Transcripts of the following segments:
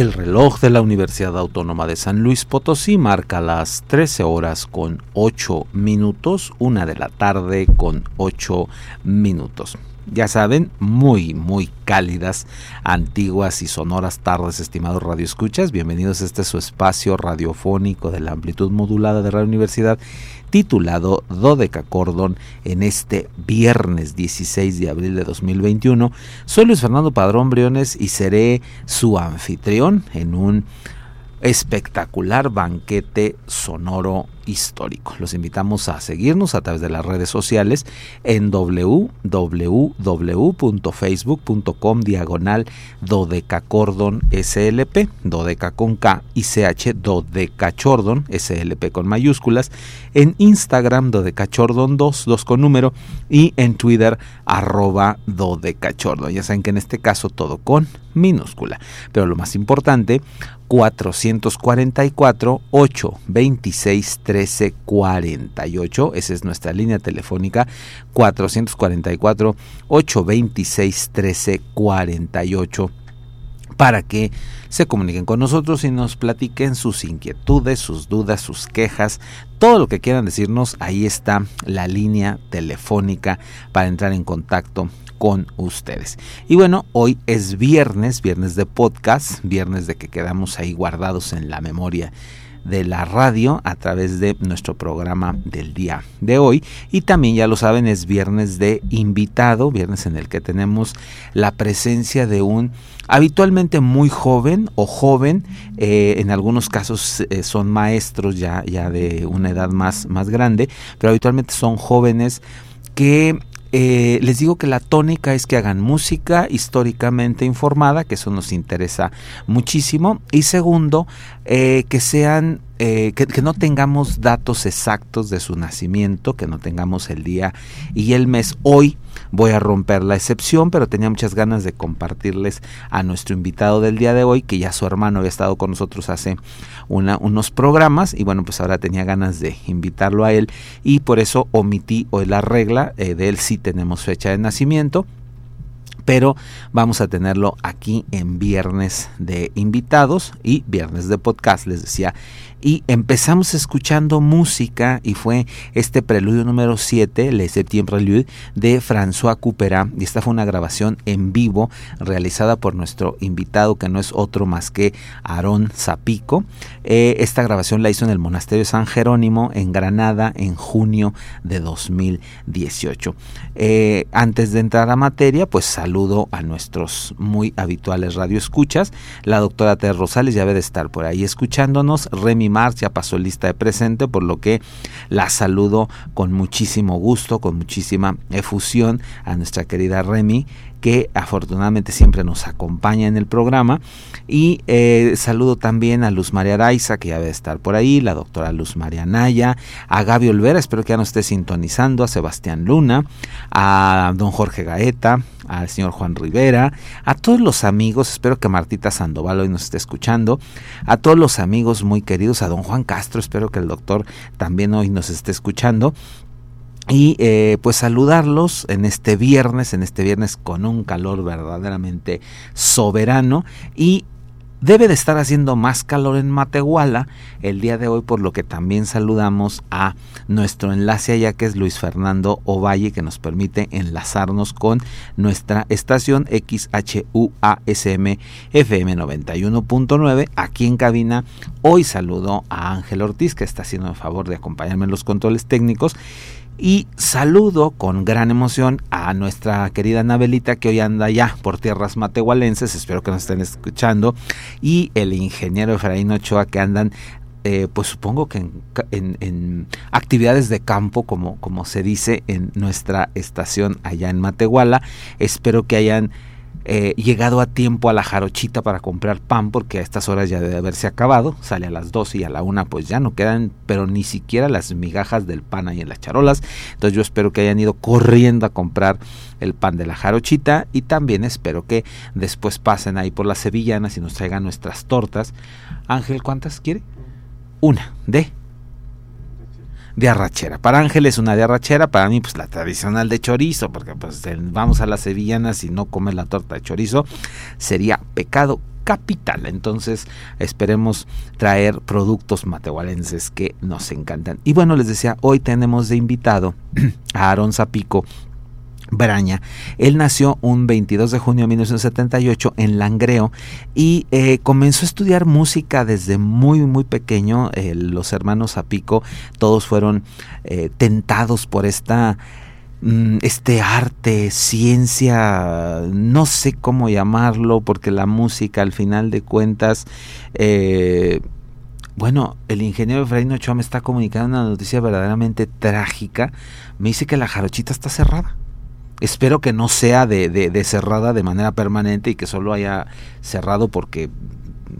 El reloj de la Universidad Autónoma de San Luis Potosí marca las 13 horas con 8 minutos, una de la tarde con 8 minutos. Ya saben, muy, muy cálidas, antiguas y sonoras tardes, estimados radioescuchas. Bienvenidos a este su espacio radiofónico de la amplitud modulada de la Universidad titulado Dodeca Cordon en este viernes 16 de abril de 2021. Soy Luis Fernando Padrón Briones y seré su anfitrión en un espectacular banquete sonoro histórico. Los invitamos a seguirnos a través de las redes sociales en www.facebook.com diagonal dodecacordon slp, dodeca con K y CH dodecachordon slp con mayúsculas, en Instagram dodecachordon 2, 2 con número y en Twitter arroba dodecachordon. Ya saben que en este caso todo con minúscula. Pero lo más importante, 444 826 1348. Esa es nuestra línea telefónica 444 826 1348 para que se comuniquen con nosotros y nos platiquen sus inquietudes, sus dudas, sus quejas, todo lo que quieran decirnos. Ahí está la línea telefónica para entrar en contacto con ustedes. Y bueno, hoy es viernes, viernes de podcast, viernes de que quedamos ahí guardados en la memoria de la radio a través de nuestro programa del día de hoy. Y también, ya lo saben, es viernes de invitado, viernes en el que tenemos la presencia de un habitualmente muy joven o joven, eh, en algunos casos eh, son maestros ya, ya de una edad más, más grande, pero habitualmente son jóvenes que eh, les digo que la tónica es que hagan música históricamente informada, que eso nos interesa muchísimo. Y segundo, eh, que sean, eh, que, no tengamos datos exactos de su nacimiento, que no tengamos el día y el mes. Hoy voy a romper la excepción, pero tenía muchas ganas de compartirles a nuestro invitado del día de hoy, que ya su hermano había estado con nosotros hace unos programas y bueno, pues ahora tenía ganas de invitarlo a él y por eso omití hoy la regla eh, de él sí tenemos fecha de nacimiento pero vamos a tenerlo aquí en viernes de invitados y viernes de podcast, les decía y empezamos escuchando música y fue este preludio número 7, Le Septième Prelude, de François Couperat y esta fue una grabación en vivo realizada por nuestro invitado que no es otro más que Aarón Zapico. Eh, esta grabación la hizo en el Monasterio San Jerónimo en Granada en junio de 2018. Eh, antes de entrar a materia, pues saludo a nuestros muy habituales radioescuchas. La doctora Ter Rosales ya debe de estar por ahí escuchándonos. Remy ya pasó lista de presente, por lo que la saludo con muchísimo gusto, con muchísima efusión a nuestra querida Remy que afortunadamente siempre nos acompaña en el programa. Y eh, saludo también a Luz María Araiza, que ya debe estar por ahí, la doctora Luz María Naya, a Gaby Olvera, espero que ya nos esté sintonizando, a Sebastián Luna, a don Jorge Gaeta, al señor Juan Rivera, a todos los amigos, espero que Martita Sandoval hoy nos esté escuchando, a todos los amigos muy queridos, a don Juan Castro, espero que el doctor también hoy nos esté escuchando y eh, pues saludarlos en este viernes, en este viernes con un calor verdaderamente soberano y debe de estar haciendo más calor en Matehuala el día de hoy, por lo que también saludamos a nuestro enlace allá que es Luis Fernando Ovalle que nos permite enlazarnos con nuestra estación XHUASM FM 91.9 aquí en cabina. Hoy saludo a Ángel Ortiz que está haciendo el favor de acompañarme en los controles técnicos y saludo con gran emoción a nuestra querida Anabelita que hoy anda ya por tierras matehualenses, espero que nos estén escuchando, y el ingeniero Efraín Ochoa que andan eh, pues supongo que en, en, actividades de campo, como, como se dice en nuestra estación allá en Matehuala. Espero que hayan eh, llegado a tiempo a la jarochita para comprar pan porque a estas horas ya debe haberse acabado, sale a las 12 y a la 1 pues ya no quedan pero ni siquiera las migajas del pan ahí en las charolas, entonces yo espero que hayan ido corriendo a comprar el pan de la jarochita y también espero que después pasen ahí por las sevillanas y nos traigan nuestras tortas. Ángel, ¿cuántas quiere? Una, de de arrachera. Para Ángel es una de arrachera, para mí pues la tradicional de chorizo, porque pues vamos a las sevillanas y no comer la torta de chorizo sería pecado capital. Entonces esperemos traer productos matehualenses que nos encantan. Y bueno, les decía, hoy tenemos de invitado a Aaron Zapico, Braña. Él nació un 22 de junio de 1978 en Langreo y eh, comenzó a estudiar música desde muy muy pequeño. Eh, los hermanos Zapico todos fueron eh, tentados por esta mm, este arte, ciencia, no sé cómo llamarlo, porque la música al final de cuentas bueno, el ingeniero Efraín Ochoa me está comunicando una noticia verdaderamente trágica. Me dice que la jarochita está cerrada. Espero que no sea de, de, cerrada de manera permanente y que solo haya cerrado porque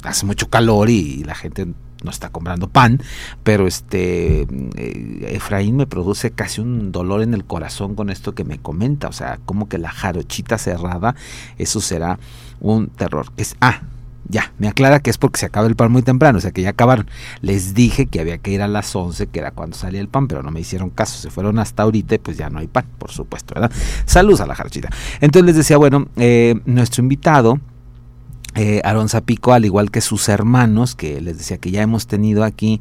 hace mucho calor y, la gente no está comprando pan, pero este eh, Efraín me produce casi un dolor en el corazón con esto que me comenta, o sea, como que la jarochita cerrada, eso será un terror. Es ah, ya, me aclara que es porque se acaba el pan muy temprano, o sea que ya acabaron. Les dije que había que ir a las 11, que era cuando salía el pan, pero no me hicieron caso. Se fueron hasta ahorita y pues ya no hay pan, por supuesto, ¿verdad? Saludos a la jarchita. Entonces les decía, bueno, eh, nuestro invitado eh, Aarón Zapico, al igual que sus hermanos, que les decía que ya hemos tenido aquí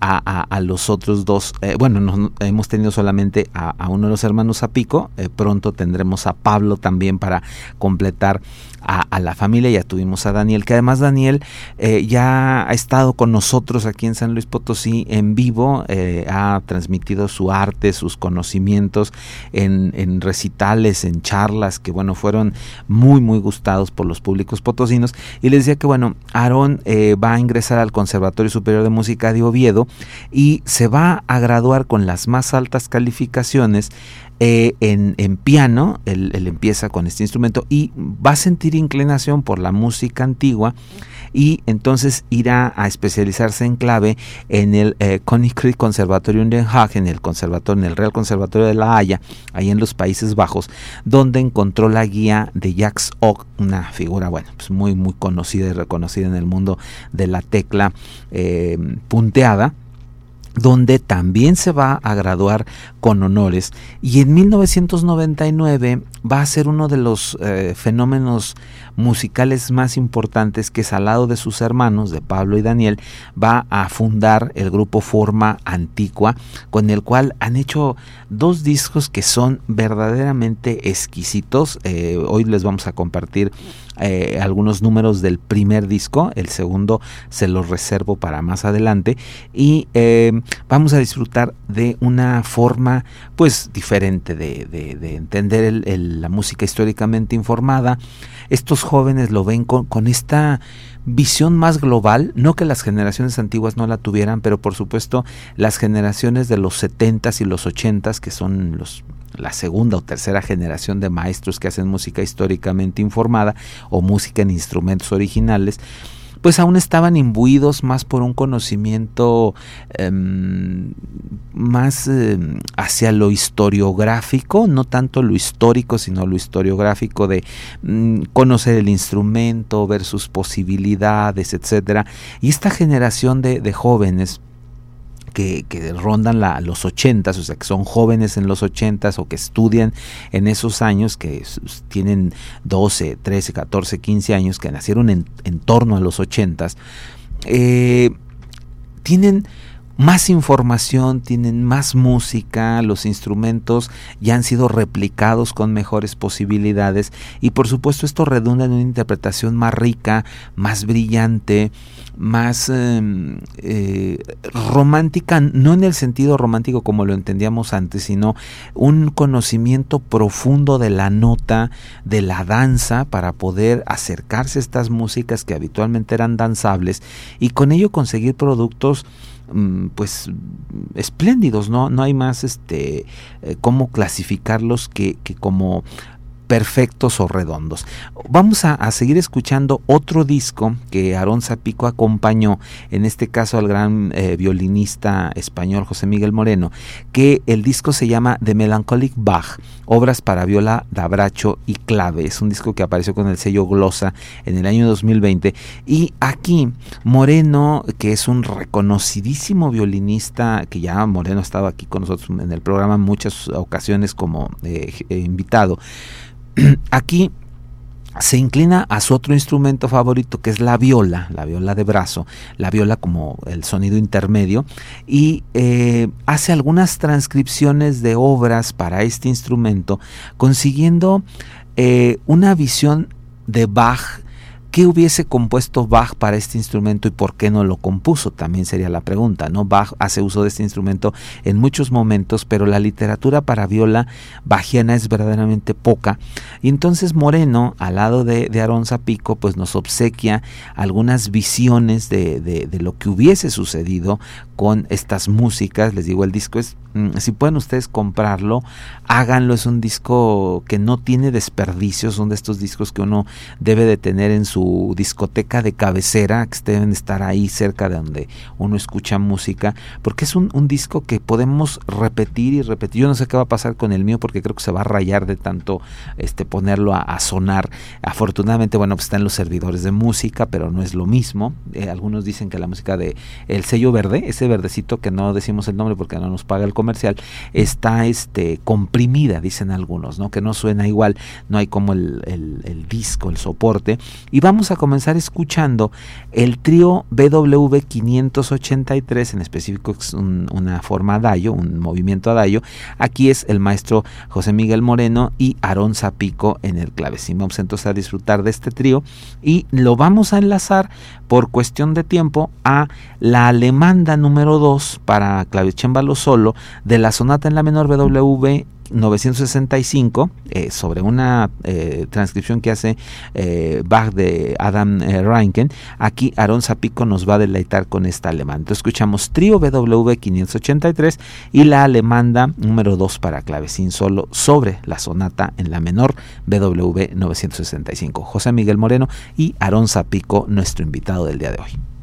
a, los otros dos, eh, bueno, no, hemos tenido solamente a, uno de los hermanos Zapico, eh, pronto tendremos a Pablo también para completar a, la familia, ya tuvimos a Daniel, que además Daniel eh, ya ha estado con nosotros aquí en San Luis Potosí en vivo, eh, ha transmitido su arte, sus conocimientos en, recitales, en charlas, que bueno, fueron muy, muy gustados por los públicos potosinos. Y les decía que bueno, Aarón eh, va a ingresar al Conservatorio Superior de Música de Oviedo y se va a graduar con las más altas calificaciones eh, en, piano, él, empieza con este instrumento y va a sentir inclinación por la música antigua y entonces irá a especializarse en clave en el eh, Koninklijk Conservatorium Den Haag, en el conservatorio, en el Real Conservatorio de La Haya, ahí en los Países Bajos, donde encontró la guía de Jacques Ock, una figura, bueno, pues muy, muy conocida y reconocida en el mundo de la tecla eh, punteada donde también se va a graduar con honores y en 1999 va a ser uno de los eh, fenómenos musicales más importantes que al lado de sus hermanos, de Pablo y Daniel, va a fundar el grupo Forma Antigua, con el cual han hecho dos discos que son verdaderamente exquisitos. Eh, hoy les vamos a compartir eh, algunos números del primer disco, el segundo se los reservo para más adelante y vamos a disfrutar de una forma pues diferente de, entender la música históricamente informada. Estos jóvenes lo ven con, con esta visión más global, no que las generaciones antiguas no la tuvieran, pero por supuesto las generaciones de los 70s y los 80s, que son los la segunda o tercera generación de maestros que hacen música históricamente informada o música en instrumentos originales, pues aún estaban imbuidos más por un conocimiento em, más em, hacia lo historiográfico, no tanto lo histórico, sino lo historiográfico de mm, conocer el instrumento, ver sus posibilidades, etcétera. Y esta generación de, de jóvenes que, rondan la, los 80, o sea, que son jóvenes en los 80 o que estudian en esos años, que tienen 12, 13, 14, 15 años, que nacieron en, torno a los 80, eh, tienen más información, tienen más música, los instrumentos ya han sido replicados con mejores posibilidades y por supuesto esto redunda en una interpretación más rica, más brillante, más em, eh, romántica, no en el sentido romántico como lo entendíamos antes, sino un conocimiento profundo de la nota, de la danza, para poder acercarse a estas músicas que habitualmente eran danzables y con ello conseguir productos pues espléndidos, ¿no? No hay más este eh, cómo clasificarlos que, que como perfectos o redondos. Vamos a, seguir escuchando otro disco que Aarón Zapico acompañó, en este caso al gran eh, violinista español José Miguel Moreno, que el disco se llama The Melancholic Bach, obras para viola, dabracho y clave. Es un disco que apareció con el sello Glosa en el año 2020. Y aquí Moreno, que es un reconocidísimo violinista, que ya Moreno ha estado aquí con nosotros en el programa en muchas ocasiones como eh, invitado, Aquí se inclina a su otro instrumento favorito que es la viola, la viola de brazo, la viola como el sonido intermedio, y eh, hace algunas transcripciones de obras para este instrumento, consiguiendo eh, una visión de Bach ¿Qué hubiese compuesto Bach para este instrumento y por qué no lo compuso? También sería la pregunta, ¿no? Bach hace uso de este instrumento en muchos momentos, pero la literatura para viola bajiana es verdaderamente poca. Y entonces Moreno, al lado de, de Aarón Zapico, pues nos obsequia algunas visiones de, de lo que hubiese sucedido con estas músicas. Les digo, el disco es Mm, si pueden ustedes comprarlo, háganlo. Es un disco que no tiene desperdicios, son de estos discos que uno debe de tener en su discoteca de cabecera, que deben estar ahí cerca de donde uno escucha música, porque es un, disco que podemos repetir y repetir. Yo no sé qué va a pasar con el mío, porque creo que se va a rayar de tanto este, ponerlo a, sonar. Afortunadamente, bueno, pues está en los servidores de música, pero no es lo mismo. Eh, algunos dicen que la música de el sello verde, ese verdecito que no decimos el nombre porque no nos paga el comercial está este, comprimida, dicen algunos, ¿no? que no suena igual, no hay como el, disco, el soporte, y vamos a comenzar escuchando el trío BWV 583, en específico es una forma dayo, un movimiento a dayo. Aquí es el maestro José Miguel Moreno y Aarón Zapico en el clavecín. Vamos entonces a disfrutar de este trío y lo vamos a enlazar por cuestión de tiempo a la alemanda número 2 para clavicémbalo solo de la sonata en la menor BWV 965 eh, sobre una eh, transcripción que hace eh, Bach de Adam Reinken. Aquí Aaron Zapico nos va a deleitar con esta alemanda. escuchamos trío BWV 583 y la alemanda número 2 para clavecín solo sobre la sonata en la menor BWV 965. José Miguel Moreno y Aaron Zapico, nuestro invitado del día de hoy.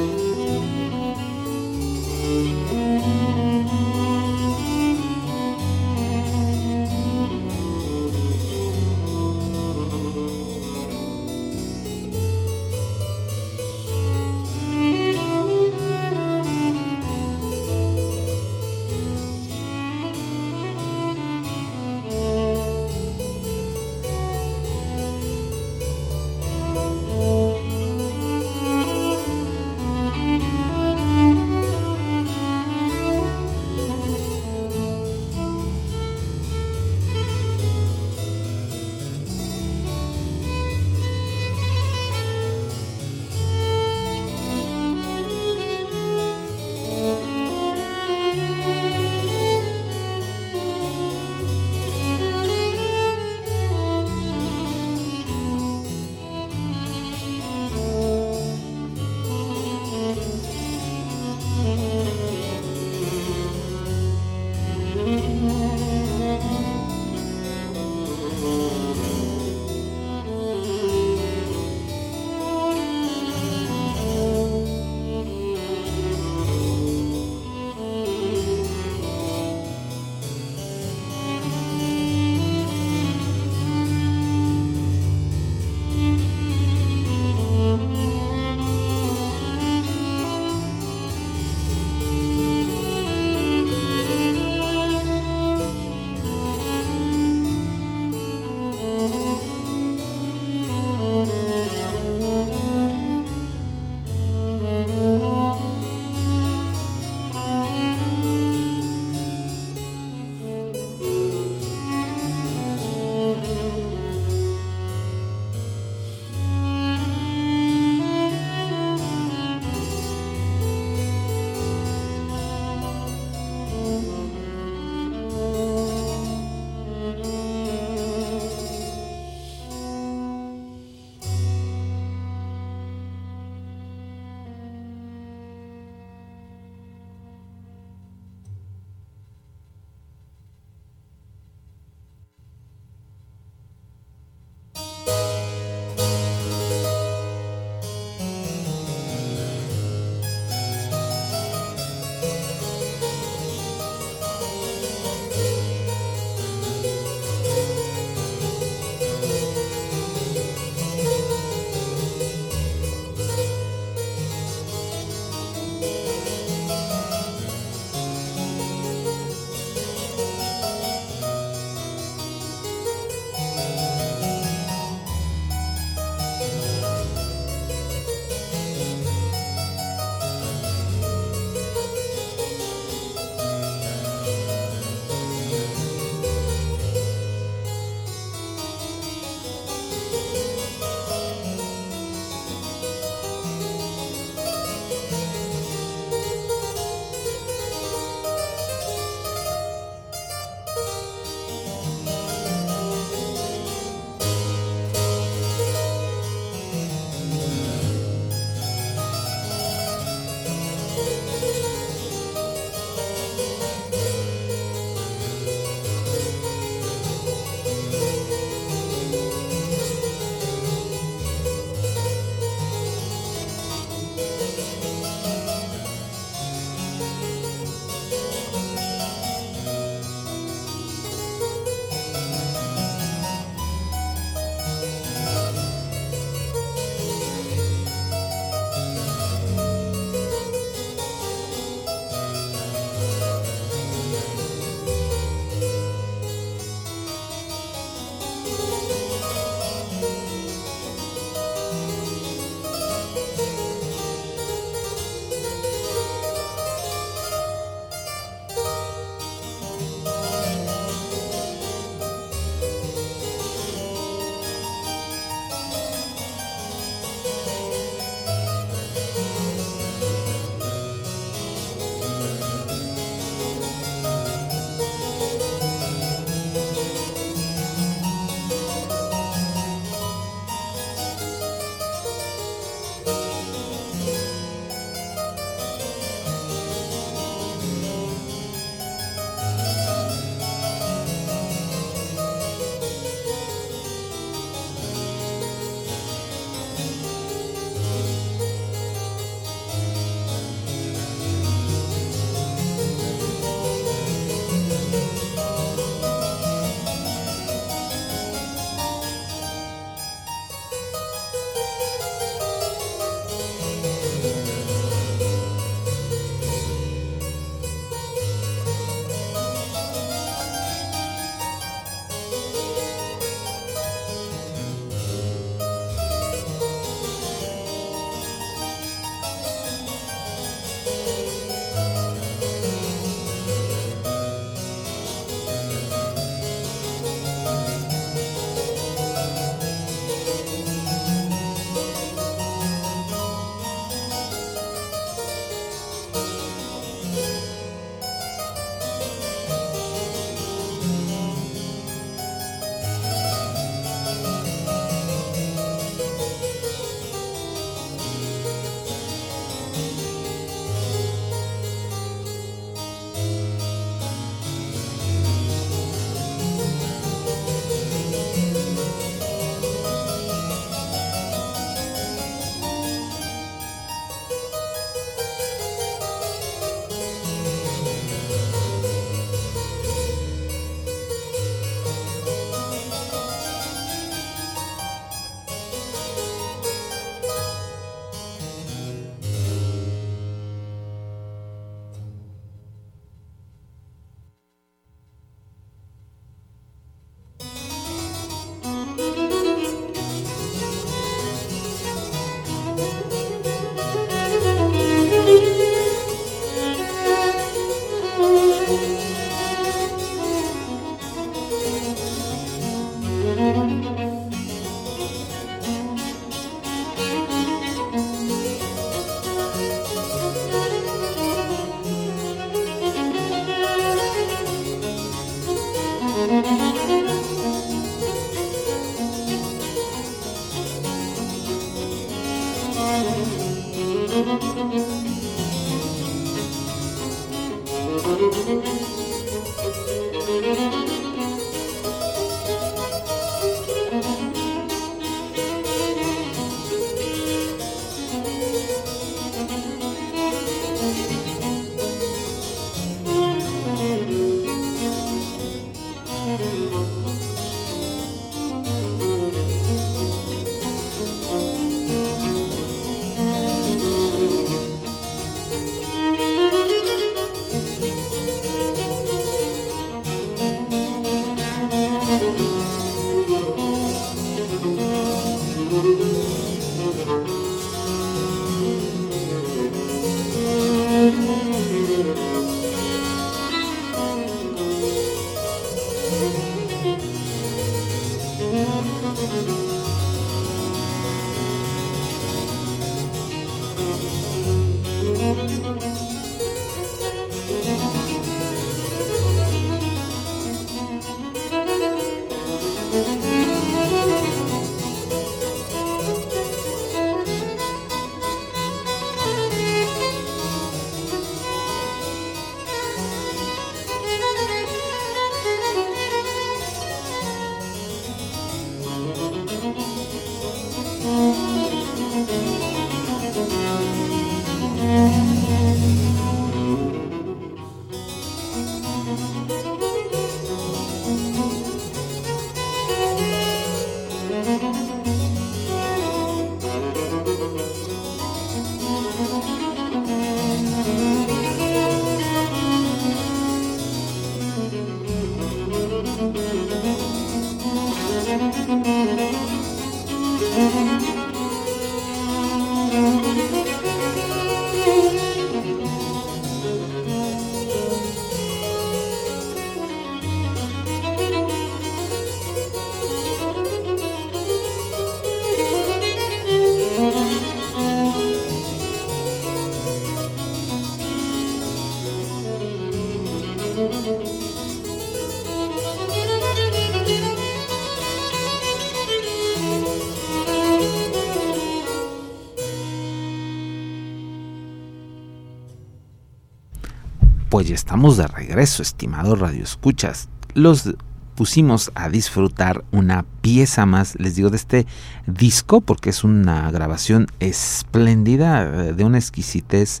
Pues estamos de regreso, estimados radioescuchas. Los pusimos a disfrutar una pieza más, les digo, de este disco, porque es una grabación espléndida, eh, de una exquisitez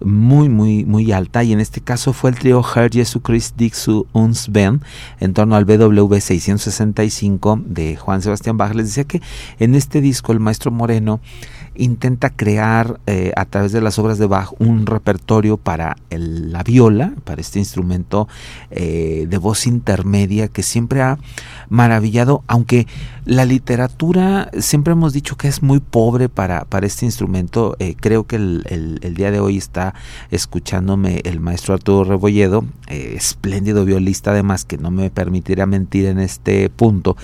muy, muy, muy alta. Y en este caso fue el trío Herr Jesu Christ Dixu uns Ben, en torno al BWV 665 de Juan Sebastián Bach. Les decía que en este disco el maestro Moreno intenta crear eh, a través de las obras de Bach un repertorio para la viola, para este instrumento eh, de voz intermedia que siempre ha maravillado, aunque la literatura siempre hemos dicho que es muy pobre para, para este instrumento. Eh, creo que el, el, día de hoy está escuchándome el maestro Arturo Rebolledo, espléndido violista además, que no me permitirá mentir en este punto.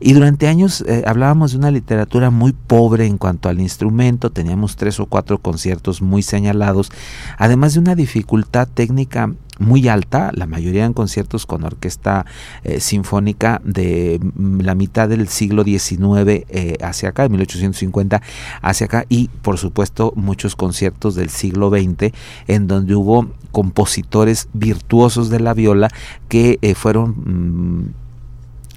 Y durante años hablábamos de una literatura muy pobre en cuanto al instrumento teníamos tres o cuatro conciertos muy señalados, además de una dificultad técnica muy alta, la mayoría en conciertos con orquesta eh, sinfónica de mm, la mitad del siglo XIX eh, hacia acá, de 1850 hacia acá, y por supuesto muchos conciertos del siglo XX en donde hubo compositores virtuosos de la viola que eh, fueron mm,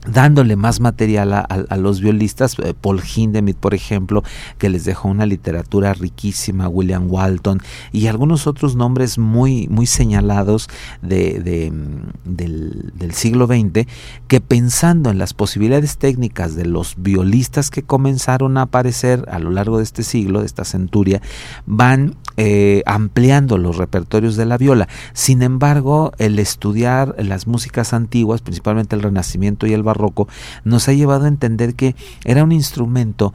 dándole más material a, los violistas, eh, Paul Hindemith, por ejemplo, que les dejó una literatura riquísima, William Walton y algunos otros nombres muy, muy señalados de, mm, del, del, siglo XX, que pensando en las posibilidades técnicas de los violistas que comenzaron a aparecer a lo largo de este siglo, de esta centuria, van eh, ampliando los repertorios de la viola. Sin embargo, el estudiar las músicas antiguas, principalmente el Renacimiento y el Barroco, nos ha llevado a entender que era un instrumento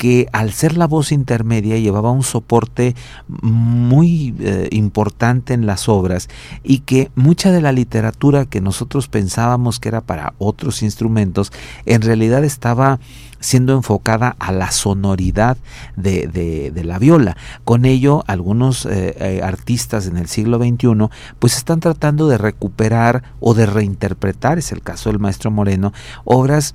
que al ser la voz intermedia llevaba un soporte muy eh, importante en las obras y que mucha de la literatura que nosotros pensábamos que era para otros instrumentos en realidad estaba siendo enfocada a la sonoridad de, la viola. Con ello, algunos eh, eh, artistas en el siglo XXI pues están tratando de recuperar o de reinterpretar, es el caso del maestro Moreno, obras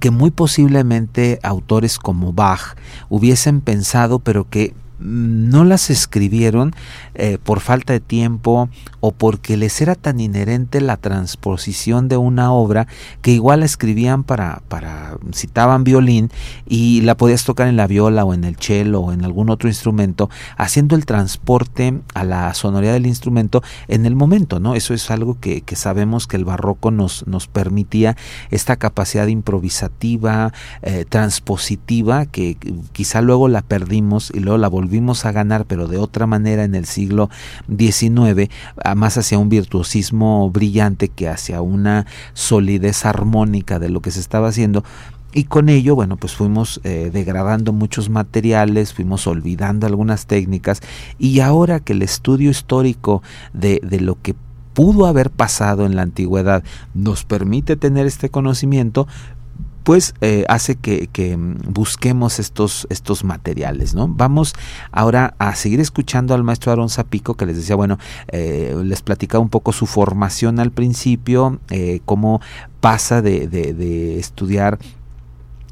que muy posiblemente autores como Bach hubiesen pensado, pero que no las escribieron eh, por falta de tiempo o porque les era tan inherente la transposición de una obra que igual la escribían para, para citaban violín y la podías tocar en la viola o en el cello o en algún otro instrumento, haciendo el transporte a la sonoridad del instrumento en el momento, ¿no? Eso es algo que, que sabemos que el barroco nos, nos permitía esta capacidad improvisativa, eh, transpositiva, que quizá luego la perdimos y luego la volvimos a ganar, pero de otra manera en el siglo XIX, más hacia un virtuosismo brillante que hacia una solidez armónica de lo que se estaba haciendo. Y con ello, bueno, pues fuimos eh, degradando muchos materiales, fuimos olvidando algunas técnicas y ahora que el estudio histórico de lo que pudo haber pasado en la antigüedad nos permite tener este conocimiento, pues hace que, mm, busquemos estos, estos materiales, ¿no? Vamos ahora a seguir escuchando al maestro Aaron Zapico, que les decía, bueno, eh, les platicaba un poco su formación al principio, eh, cómo pasa de, de estudiar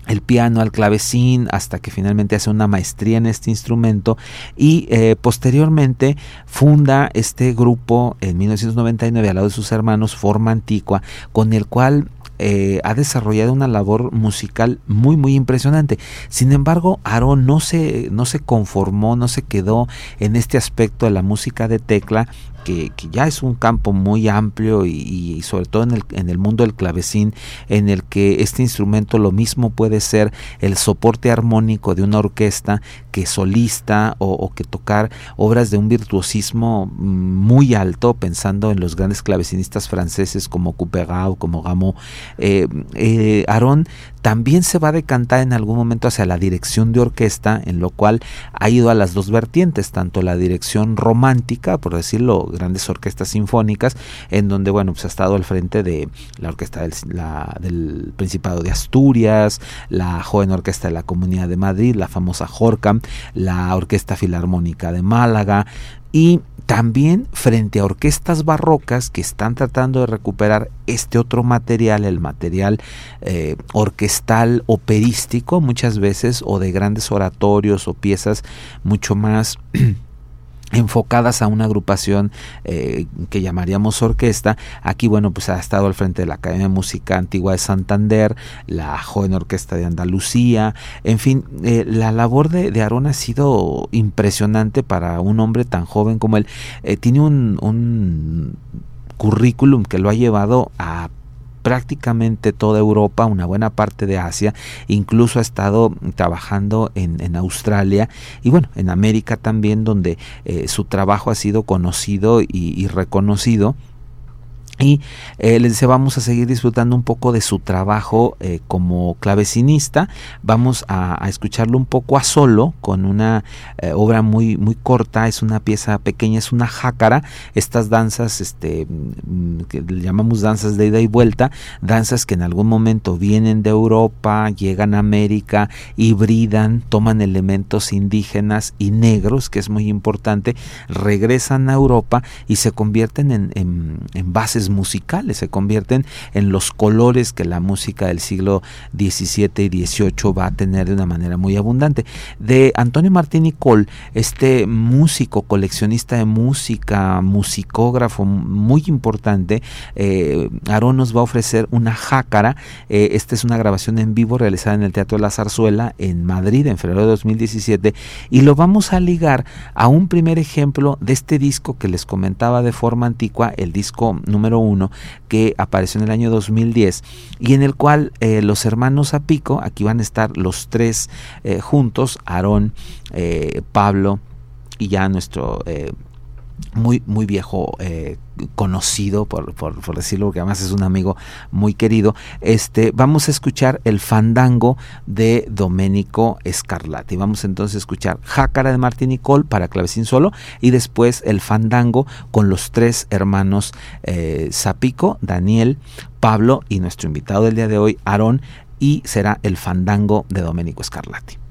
el piano al clavecín hasta que finalmente hace una maestría en este instrumento y posteriormente funda este grupo en 1999 al lado de sus hermanos Forma Antigua con el cual eh, ha desarrollado una labor musical muy muy impresionante. Sin embargo, Aaron no se, no se conformó, no se quedó en este aspecto de la música de tecla, que, ya es un campo muy amplio y, sobre todo en el, en el, mundo del clavecín, en el que este instrumento lo mismo puede ser el soporte armónico de una orquesta que solista o, que tocar obras de un virtuosismo mm, muy alto, pensando en los grandes clavecinistas franceses como Couperin como Gameau. Eh, eh, Aaron también se va a decantar en algún momento hacia la dirección de orquesta, en lo cual ha ido a las dos vertientes, tanto la dirección romántica, por decirlo, grandes orquestas sinfónicas, en donde, bueno, pues ha estado al frente de la orquesta del, Principado de Asturias, la joven orquesta de la Comunidad de Madrid, la famosa Jorcam, la Orquesta Filarmónica de Málaga, y también frente a orquestas barrocas que están tratando de recuperar este otro material, el material eh, orquestal operístico muchas veces o de grandes oratorios o piezas mucho más enfocadas a una agrupación eh, que llamaríamos orquesta. Aquí, bueno, pues ha estado al frente de la Academia de Música Antigua de Santander, la Joven Orquesta de Andalucía, en fin, eh, la labor de, de Aarón ha sido impresionante para un hombre tan joven como él. Eh, tiene un, un currículum que lo ha llevado a prácticamente toda Europa, una buena parte de Asia, incluso ha estado trabajando en, Australia y bueno, en América también, donde eh, su trabajo ha sido conocido y reconocido y eh, les decía, vamos a seguir disfrutando un poco de su trabajo eh, como clavecinista. Vamos a, escucharlo un poco a solo, con una eh, obra muy, muy corta. Es una pieza pequeña, es una jácara. Estas danzas, este, mm, que llamamos danzas de ida y vuelta, danzas que en algún momento vienen de Europa, llegan a América, hibridan, toman elementos indígenas y negros, que es muy importante, regresan a Europa y se convierten en, en, en bases musicales, se convierten en los colores que la música del siglo XVII y XVIII va a tener de una manera muy abundante. De Antonio Martín Cole, este músico, coleccionista de música, musicógrafo muy importante, eh, Aarón nos va a ofrecer una jácara. Eh, esta es una grabación en vivo realizada en el Teatro de la Zarzuela en Madrid en febrero de 2017 y lo vamos a ligar a un primer ejemplo de este disco que les comentaba de forma antigua, el disco número uno que apareció en el año 2010 y en el cual eh, los hermanos Apico, aquí van a estar los tres eh, juntos, Aarón, eh, Pablo y ya nuestro muy, muy viejo eh, conocido, por, por, decirlo, porque además es un amigo muy querido, este, vamos a escuchar el fandango de Domenico Scarlatti. Vamos entonces a escuchar Jácara de Martín Nicole para clavecín solo y después el fandango con los tres hermanos eh, Zapico, Daniel, Pablo y nuestro invitado del día de hoy, Aarón, y será el fandango de Domenico Scarlatti.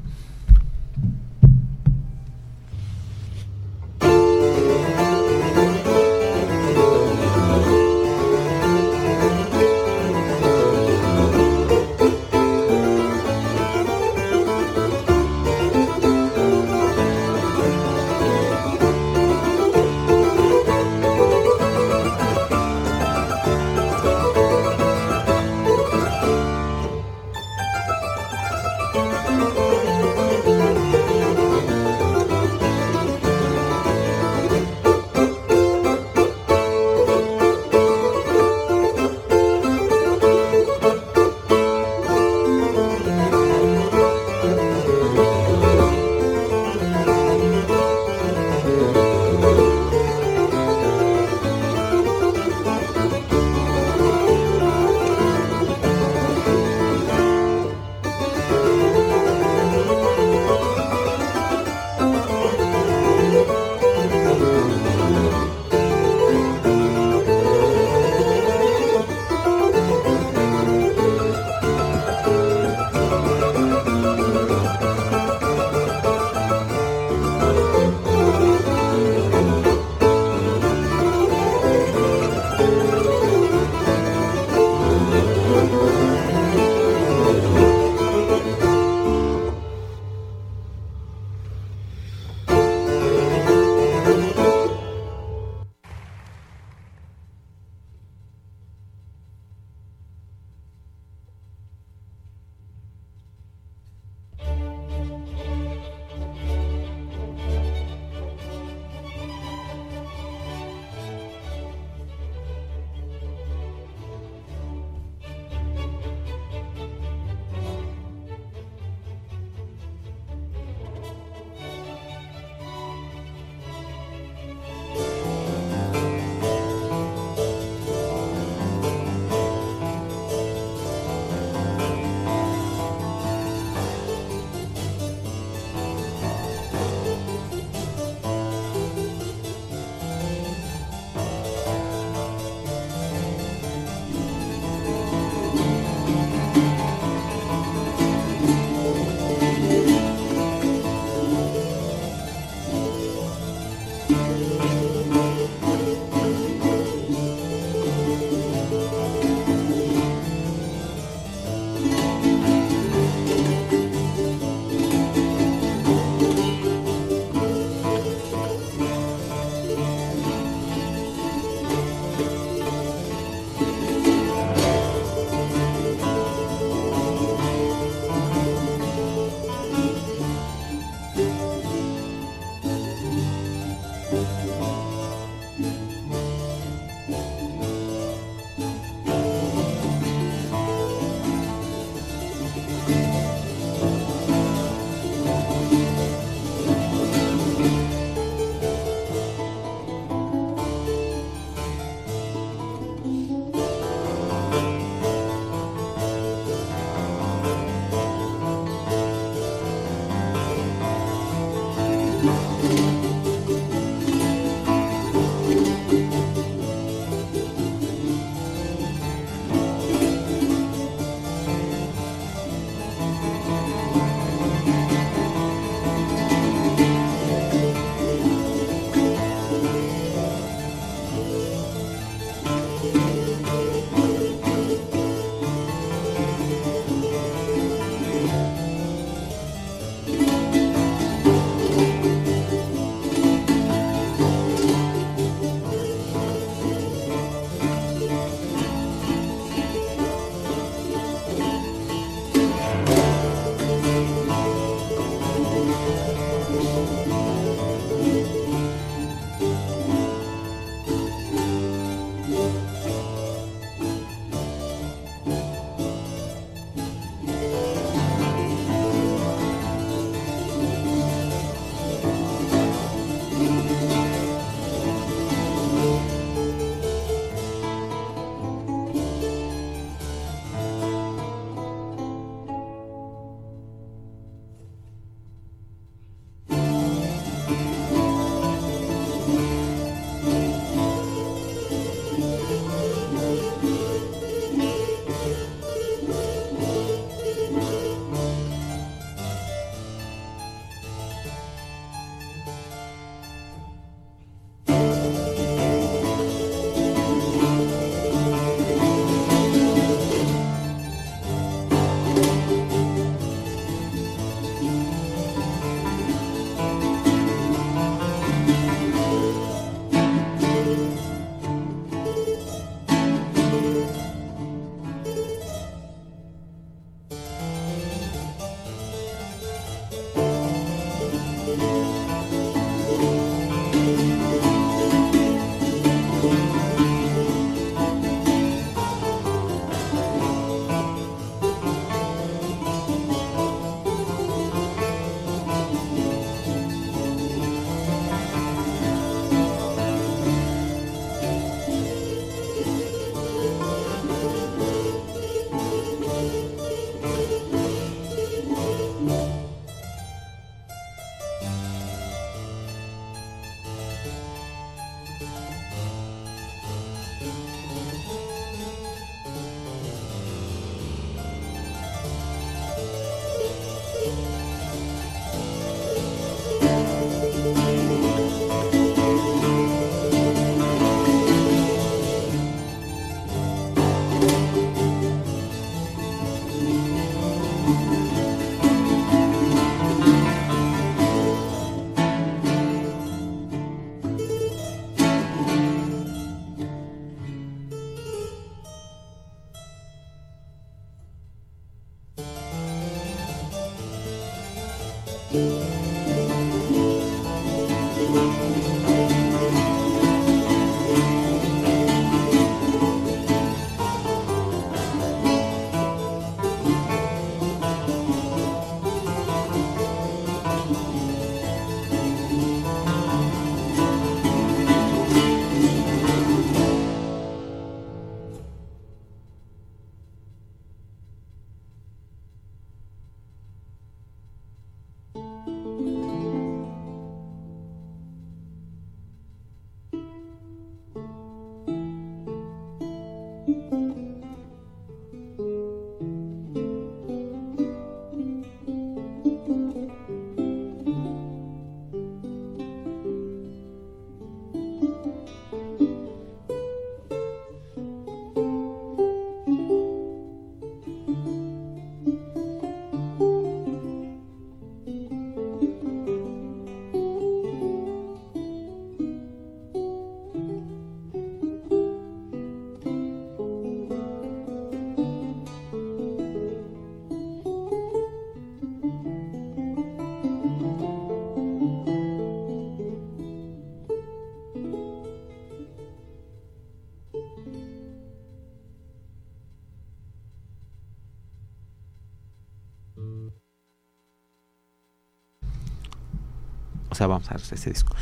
Sea, vamos a ver ese disco.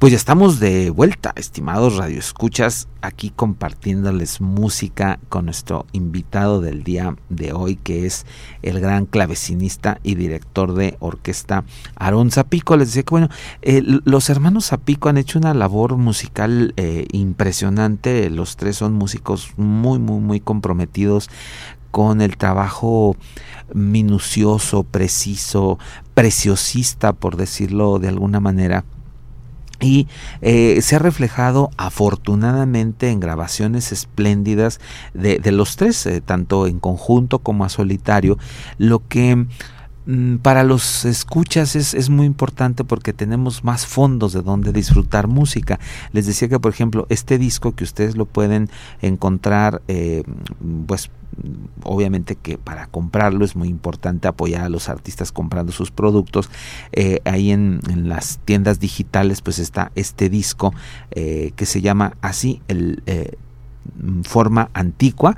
Pues ya estamos de vuelta, estimados radioescuchas, aquí compartiéndoles música con nuestro invitado del día de hoy, que es el gran clavecinista y director de orquesta Aarón Zapico. Les decía que, bueno, eh, los hermanos Zapico han hecho una labor musical eh, impresionante. Los tres son músicos muy, muy, muy comprometidos con el trabajo minucioso, preciso, preciosista, por decirlo de alguna manera. Y eh, se ha reflejado afortunadamente en grabaciones espléndidas de, los tres, eh, tanto en conjunto como a solitario, lo que para los escuchas es, es, muy importante porque tenemos más fondos de donde disfrutar música. Les decía que, por ejemplo, este disco que ustedes lo pueden encontrar, eh, pues obviamente que para comprarlo es muy importante apoyar a los artistas comprando sus productos. Eh, ahí en, las tiendas digitales pues está este disco eh, que se llama así, el eh, forma antigua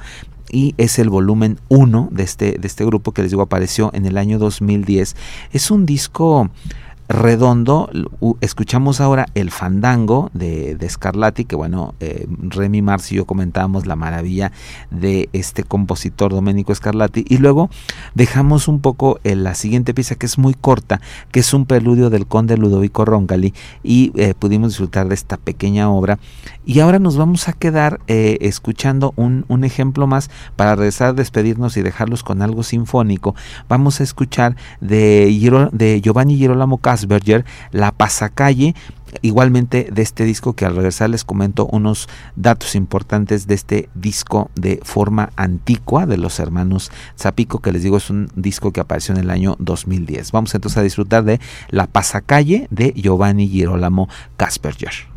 y es el volumen 1 de este, de este grupo que les digo apareció en el año 2010. Es un disco redondo. Escuchamos ahora el fandango de, Scarlatti, que bueno, eh, Remy Mars y yo comentábamos la maravilla de este compositor Domenico Scarlatti. Y luego dejamos un poco en la siguiente pieza que es muy corta, que es un preludio del conde Ludovico Roncalli. Y eh, pudimos disfrutar de esta pequeña obra. Y ahora nos vamos a quedar eh, escuchando un, ejemplo más para regresar a despedirnos y dejarlos con algo sinfónico. Vamos a escuchar de, de Giovanni Girolamo Kasberger, La Pasacalle, igualmente de este disco que al regresar les comento unos datos importantes de este disco de forma antigua de los hermanos Zapico que les digo es un disco que apareció en el año 2010 vamos entonces a disfrutar de La Pasacalle de Giovanni Girolamo Kasperger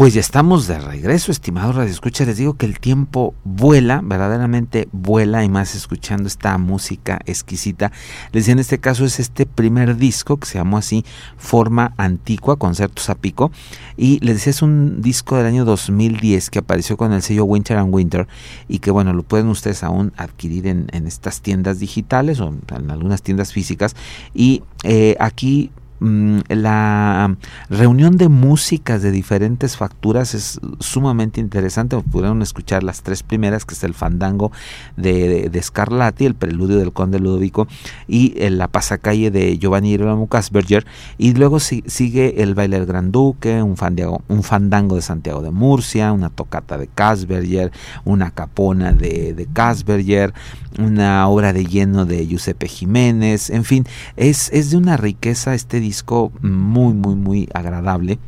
Pues ya estamos de regreso, estimados radioescuchas. Les digo que el tiempo vuela, verdaderamente vuela, y más escuchando esta música exquisita. Les decía, en este caso es este primer disco que se llamó así Forma Antigua, Concertos a Pico. Y les decía, es un disco del año 2010 que apareció con el sello Winter and Winter y que, bueno, lo pueden ustedes aún adquirir en, estas tiendas digitales o en algunas tiendas físicas. Y eh, aquí Mm, la reunión de músicas de diferentes facturas es sumamente interesante. Pudieron escuchar las tres primeras, que es el fandango de, de, Scarlatti, el preludio del conde Ludovico y la pasacalle de Giovanni Girolamo Kasberger. Y luego sigue el baile del Gran Duque, un fandango, un fandango de Santiago de Murcia, una tocata de Kasberger, una capona de, de Kasberger, una obra de lleno de Giuseppe Jiménez. En fin, es, es de una riqueza este disco muy, muy, muy agradable.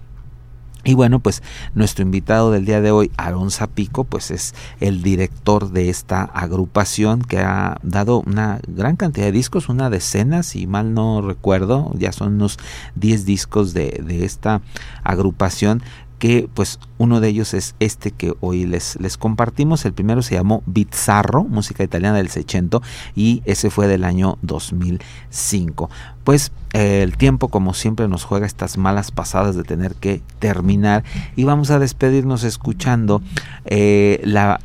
Y bueno, pues nuestro invitado del día de hoy, Aaron Zapico, pues es el director de esta agrupación que ha dado una gran cantidad de discos, una decena, si mal no recuerdo, ya son unos 10 discos de, de esta agrupación que pues uno de ellos es este que hoy les, les compartimos. El primero se llamó Bizzarro, música italiana del Seicento, y ese fue del año 2005. Pues eh, el tiempo como siempre nos juega estas malas pasadas de tener que terminar y vamos a despedirnos escuchando eh, la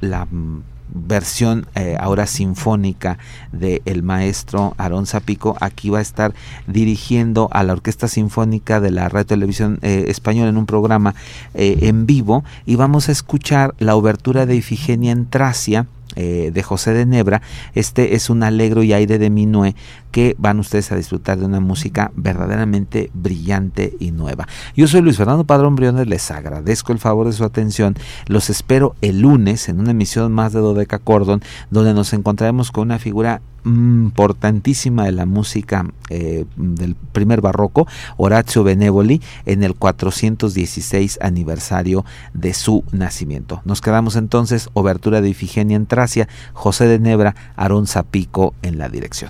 versión eh, ahora sinfónica del el maestro Aarón Zapico. Aquí va a estar dirigiendo a la Orquesta Sinfónica de la Radio Televisión eh, Española en un programa eh, en vivo y vamos a escuchar la obertura de Ifigenia en Tracia de José de Nebra. Este es un alegro y aire de Minué que van ustedes a disfrutar de una música verdaderamente brillante y nueva. Yo soy Luis Fernando Padrón Briones, les agradezco el favor de su atención. Los espero el lunes en una emisión más de Dodeca Cordon, donde nos encontraremos con una figura importantísima de la música eh, del primer barroco, Horacio Benevoli, en el 416 aniversario de su nacimiento. Nos quedamos entonces, obertura de Ifigenia en Tracia, José de Nebra, Aarón Zapico en la dirección.